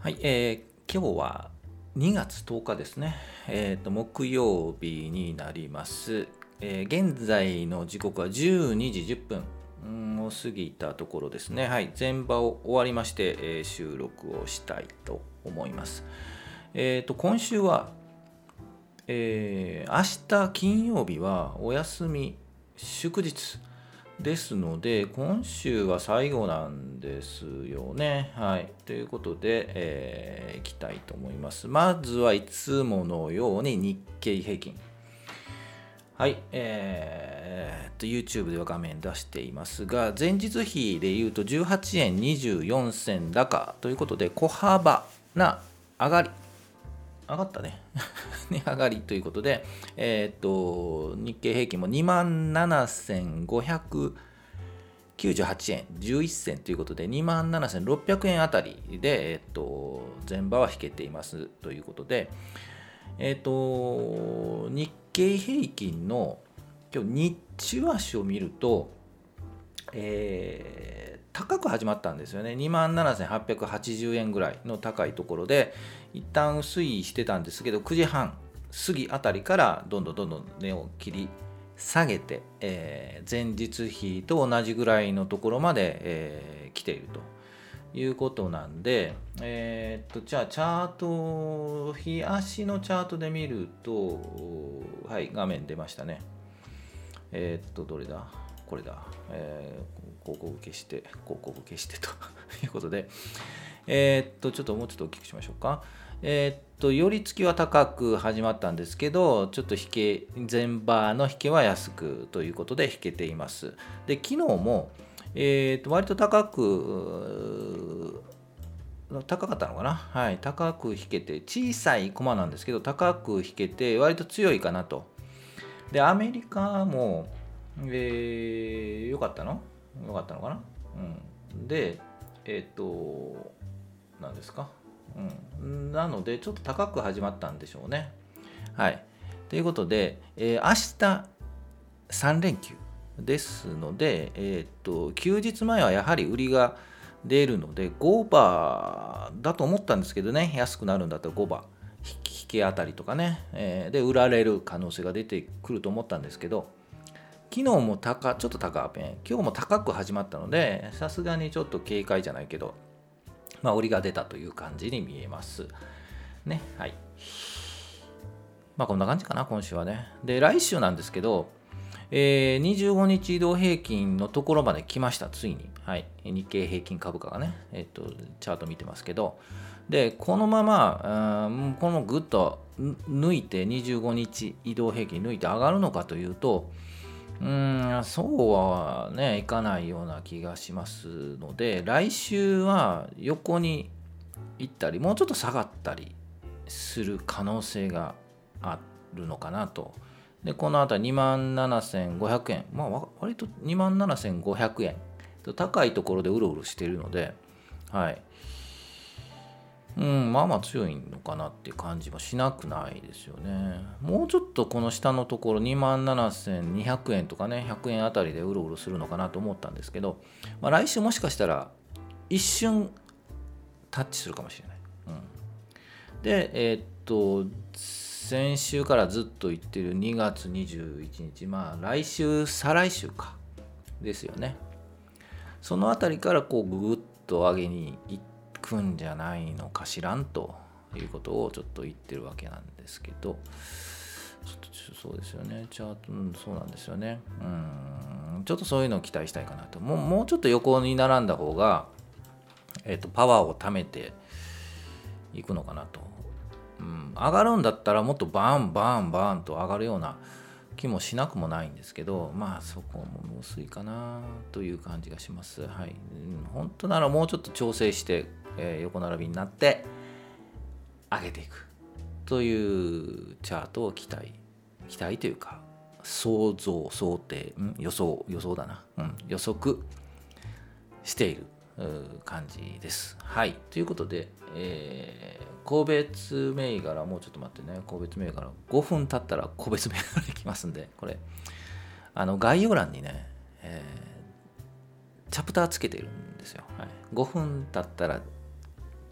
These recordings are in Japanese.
はい、えー、今日は2月10日ですね、えーと、木曜日になります、えー、現在の時刻は12時10分。を過ぎたところですね、はい、前場を終わりまして、えー、収録をしたいと思います。えーと、今週は、えー、明日金曜日はお休み祝日。ですので、今週は最後なんですよね。はい。ということで、えー、いきたいと思います。まずはいつものように日経平均。はい。えー、と、YouTube では画面出していますが、前日比で言うと18円24銭高ということで、小幅な上がり。上がったね。値 上がりということで、えっ、と、日経平均も2万7598円11銭ということで、2万7600円あたりで、えっ、と、前場は引けていますということで、えっ、と、日経平均の今日日中足を見ると、えー高く始まったんですよね。2万7880円ぐらいの高いところで一旦推移してたんですけど9時半過ぎあたりからどんどんどんどん値を切り下げて、えー、前日比と同じぐらいのところまで、えー、来ているということなんで、えー、っとじゃあチャート日足のチャートで見るとはい画面出ましたね。えー、っとどれだ？これだ、えー、広告消して、広告消してと いうことで、えー、っと、ちょっともうちょっと大きくしましょうか。えー、っと、寄り付きは高く始まったんですけど、ちょっと引け、前場の引けは安くということで引けています。で、昨日も、えー、っと、割と高く、高かったのかな？はい、高く引けて、小さい駒なんですけど、高く引けて、割と強いかなと。で、アメリカも、えー、よかったの？よかったのかな？うん。で、えっ、ー、と、何ですか？うん。なので、ちょっと高く始まったんでしょうね。はい。ということで、えー、明日3連休ですので、えっ、ー、と、休日前はやはり売りが出るので、5バーだと思ったんですけどね、安くなるんだったら5バー。引けあたりとかね、えー、で売られる可能性が出てくると思ったんですけど、昨日も高、ちょっと高め、今日も高く始まったので、さすがにちょっと警戒じゃないけど、まあ、売りが出たという感じに見えます。ね、はい。まあ、こんな感じかな、今週はね。で、来週なんですけど、えー、25日移動平均のところまで来ました、ついに。はい。日経平均株価がね、えっ、と、チャート見てますけど、で、このまま、うんこのぐっと抜いて、25日移動平均抜いて上がるのかというと、うんそうはねいかないような気がしますので来週は横に行ったりもうちょっと下がったりする可能性があるのかなと。でこの辺り2万7500円まあ割と2万7500円高いところでうろうろしているのではいうん、まあまあ強いのかなって感じもしなくないですよね。もうちょっとこの下のところ2万7200円とかね、100円あたりでうろうろするのかなと思ったんですけど、まあ、来週もしかしたら一瞬タッチするかもしれない。うん、で、えー、っと、先週からずっと言ってる2月21日、まあ来週、再来週か。ですよね。そのあたりからこうぐぐっと上げに行って、くんじゃないのかしらんということをちょっと言ってるわけなんですけどちょっとそうですよね。チャート、うん、そうなんですよね。うんちょっとそういうのを期待したいかなと。もうもうちょっと横に並んだ方が、えーと、パワーを貯めていくのかなと、うん、上がるんだったらもっとバンバンバンと上がるような気もしなくもないんですけどまあそこも薄いかなという感じがします。はい、うん、本当ならもうちょっと調整してえ、横並びになって上げていくというチャートを期待期待というか想像想定、ん、予想予想だな、うん、予測している感じです。はい。ということで、えー、個別銘柄、もうちょっと待ってね、個別銘柄、5分経ったら個別銘柄いきますんで、これ、あの概要欄にね、えー、チャプターつけてるんですよ。はい、5分経ったら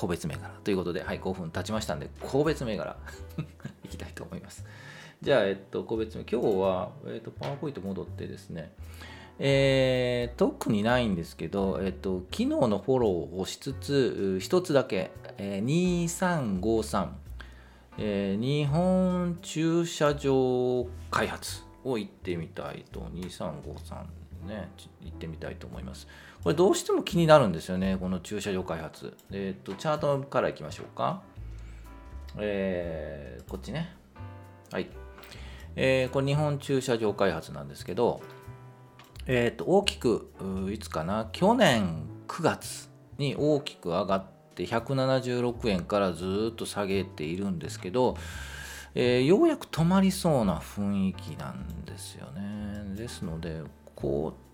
個別銘柄ということで、はい、5分経ちましたんで、個別銘柄 いきたいと思います。じゃあ、えっと、個別銘今日は、えっと、パワーポイント戻ってですね、えー、特にないんですけど、えっと、昨日のフォローをしつつ、一つだけ、えー、2353、えー、日本駐車場開発を行ってみたいと、2353ね、行ってみたいと思います。これどうしても気になるんですよね、この駐車場開発。えっ、と、チャートからいきましょうか。えー、こっちね。はい。えー、これ日本駐車場開発なんですけど、えー、と大きくいつかな去年9月に大きく上がって176円からずっと下げているんですけど、えー、ようやく止まりそうな雰囲気なんですよねですのでこう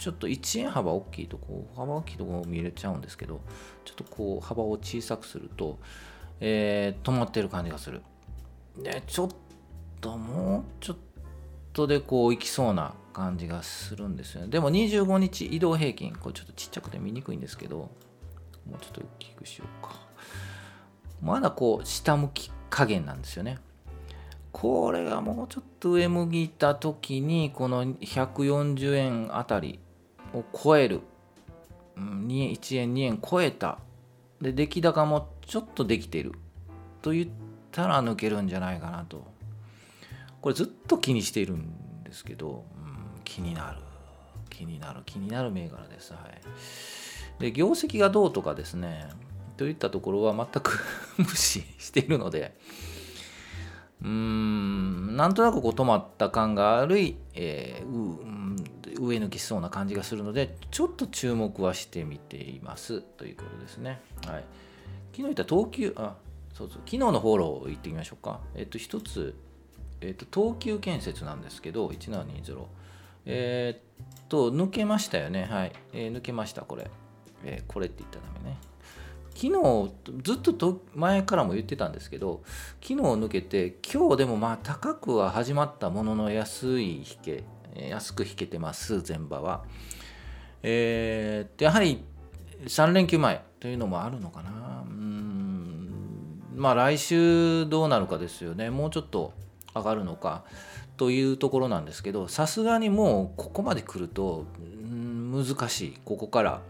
ちょっと1円幅大きいとこう幅大きいとこ見れちゃうんですけどちょっとこう幅を小さくすると、えー、止まってる感じがするでちょっともうちょっとでこういきそうな感じがするんですよね。でも25日移動平均、これちょっとちっちゃくて見にくいんですけど、もうちょっと大きくしようか。まだこう下向き加減なんですよね。これがもうちょっと上向いた時に、この140円あたりを超える。円、1円、2円超えた。で、出来高もちょっとできてる。と言ったら抜けるんじゃないかなと。これずっと気にしているんですけど、うん気になる。気になる。気になる銘柄です。はい、で業績がどうとかですね。といったところは全く 無視しているので。うーんなんとなくこう止まった感が悪い、えーん、上抜きしそうな感じがするのでちょっと注目はしてみていますということですね。はい、昨日言った東急あそうそう昨日のフォロー言ってみましょうか。えっと一つえっと東急建設なんですけど1720えー、っと、抜けましたよね。はい。えー、抜けました、これ。えー、これって言ったらダメね。昨日、ずっとと前からも言ってたんですけど、昨日抜けて、今日でもまあ高くは始まったものの安い引け、安く引けてます、前場は。えー、やはり3連休前というのもあるのかな。うん、まあ来週どうなるかですよね。もうちょっと上がるのか。というところなんですけどさすがにもうここまで来ると難しいここから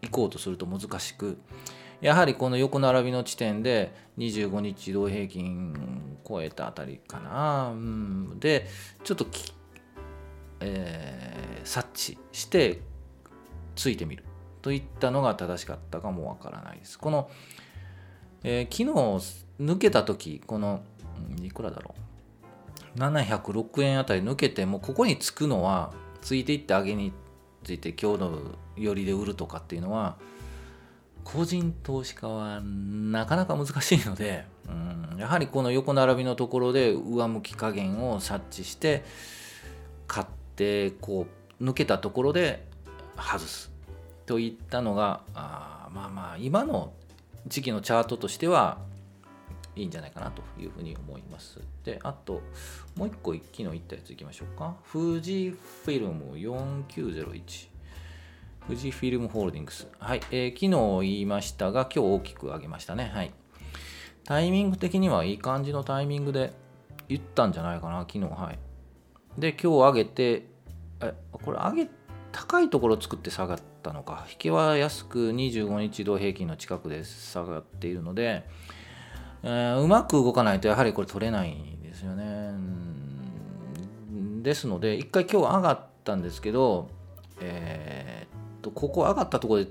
行こうとすると難しくやはりこの横並びの地点で25日移動平均超えたあたりかな、うん、でちょっとえー、察知してついてみるといったのが正しかったかもわからないです。この、えー、昨日抜けた時このいくらだろう706円あたり抜けてもここにつくのはついていって上げについて今日の寄りで売るとかっていうのは個人投資家はなかなか難しいので、うん、やはりこの横並びのところで上向き加減を察知して買ってこう抜けたところで外すといったのがあまあまあ今の時期のチャートとしてはいいんじゃないかなというふうに思います。で、あと、もう一個、昨日言ったやついきましょうか。富士フィルム4901。富士フィルムホールディングス。はい、えー、昨日言いましたが、今日大きく上げましたね。はい。タイミング的にはいい感じのタイミングで言ったんじゃないかな、昨日。はい。で、今日上げて、これ上げ、高いところを作って下がったのか。引けは安く25日移動平均の近くで下がっているので、えー、うまく動かないとやはりこれ取れないんですよね。ですので一回今日上がったんですけど、えー、とここ上がったところで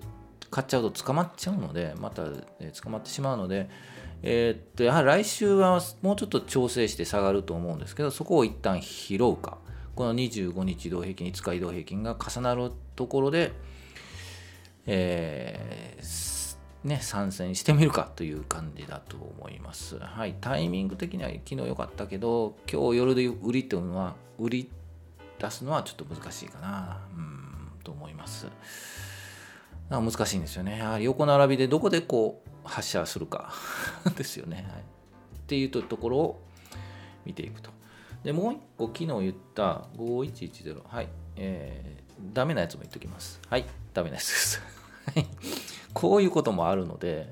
買っちゃうと捕まっちゃうのでまた、捕まってしまうので、えー、とやはり来週はもうちょっと調整して下がると思うんですけどそこを一旦拾うかこの25日移動平均5日移動平均が重なるところで、えーね、参戦してみるかという感じだと思います。はい、タイミング的には昨日良かったけど、今日夜で売りっていうのは、売り出すのはちょっと難しいかな、うん、と思います。難しいんですよね。やはり横並びでどこでこう発射するか ですよね、はい。っていうところを見ていくと。で、もう一個昨日言った5110、はい、えー、ダメなやつも言っときます。はい、ダメなやつです。こういうこともあるので、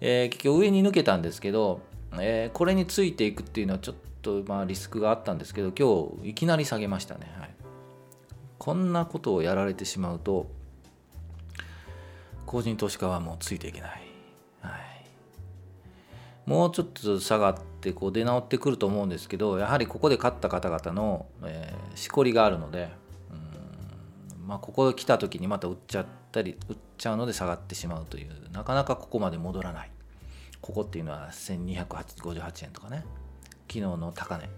えー、結局上に抜けたんですけど、えー、これについていくっていうのはちょっとまあリスクがあったんですけど今日いきなり下げましたね、はい、こんなことをやられてしまうと個人投資家はもうついていけな、い、もうちょっと下がってこう出直ってくると思うんですけどやはりここで勝った方々の、えー、しこりがあるのでまあ、ここ来た時にまた売っちゃったり売っちゃうので下がってしまうというなかなかここまで戻らない。ここっていうのは1258円とかね。昨日の高値。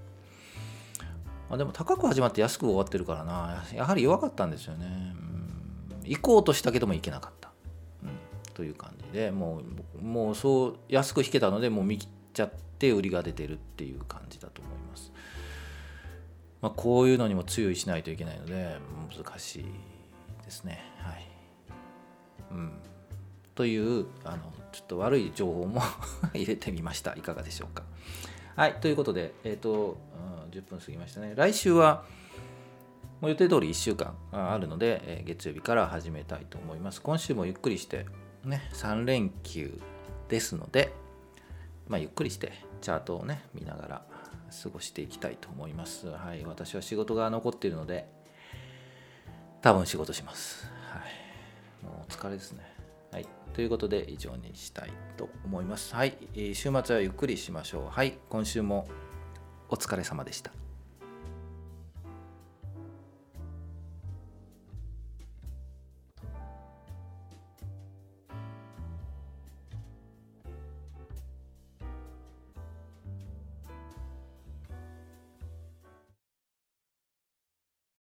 あでも高く始まって安く終わってるからな。やはり弱かったんですよね、うん、行こうとしたけども行けなかった、という感じでもうもうそう安く引けたのでもう見切っちゃって売りが出てるっていう感じだと思いますまあ、こういうのにも注意しないといけないので難しいですね。はい、うん、というあのちょっと悪い情報も 入れてみました。いかがでしょうか。はい、ということで、えっ、ー、と、うん、10分過ぎましたね。来週はもう予定通り1週間あるので、えー、月曜日から始めたいと思います。今週もゆっくりして、ね、3連休ですので、まあ、ゆっくりしてチャートをね、見ながら過ごしていきたいと思います。はい、私は仕事が残っているので、多分仕事します。はい、もうお疲れですね。はい、ということで以上にしたいと思います。はい、週末はゆっくりしましょう。はい、今週もお疲れ様でした。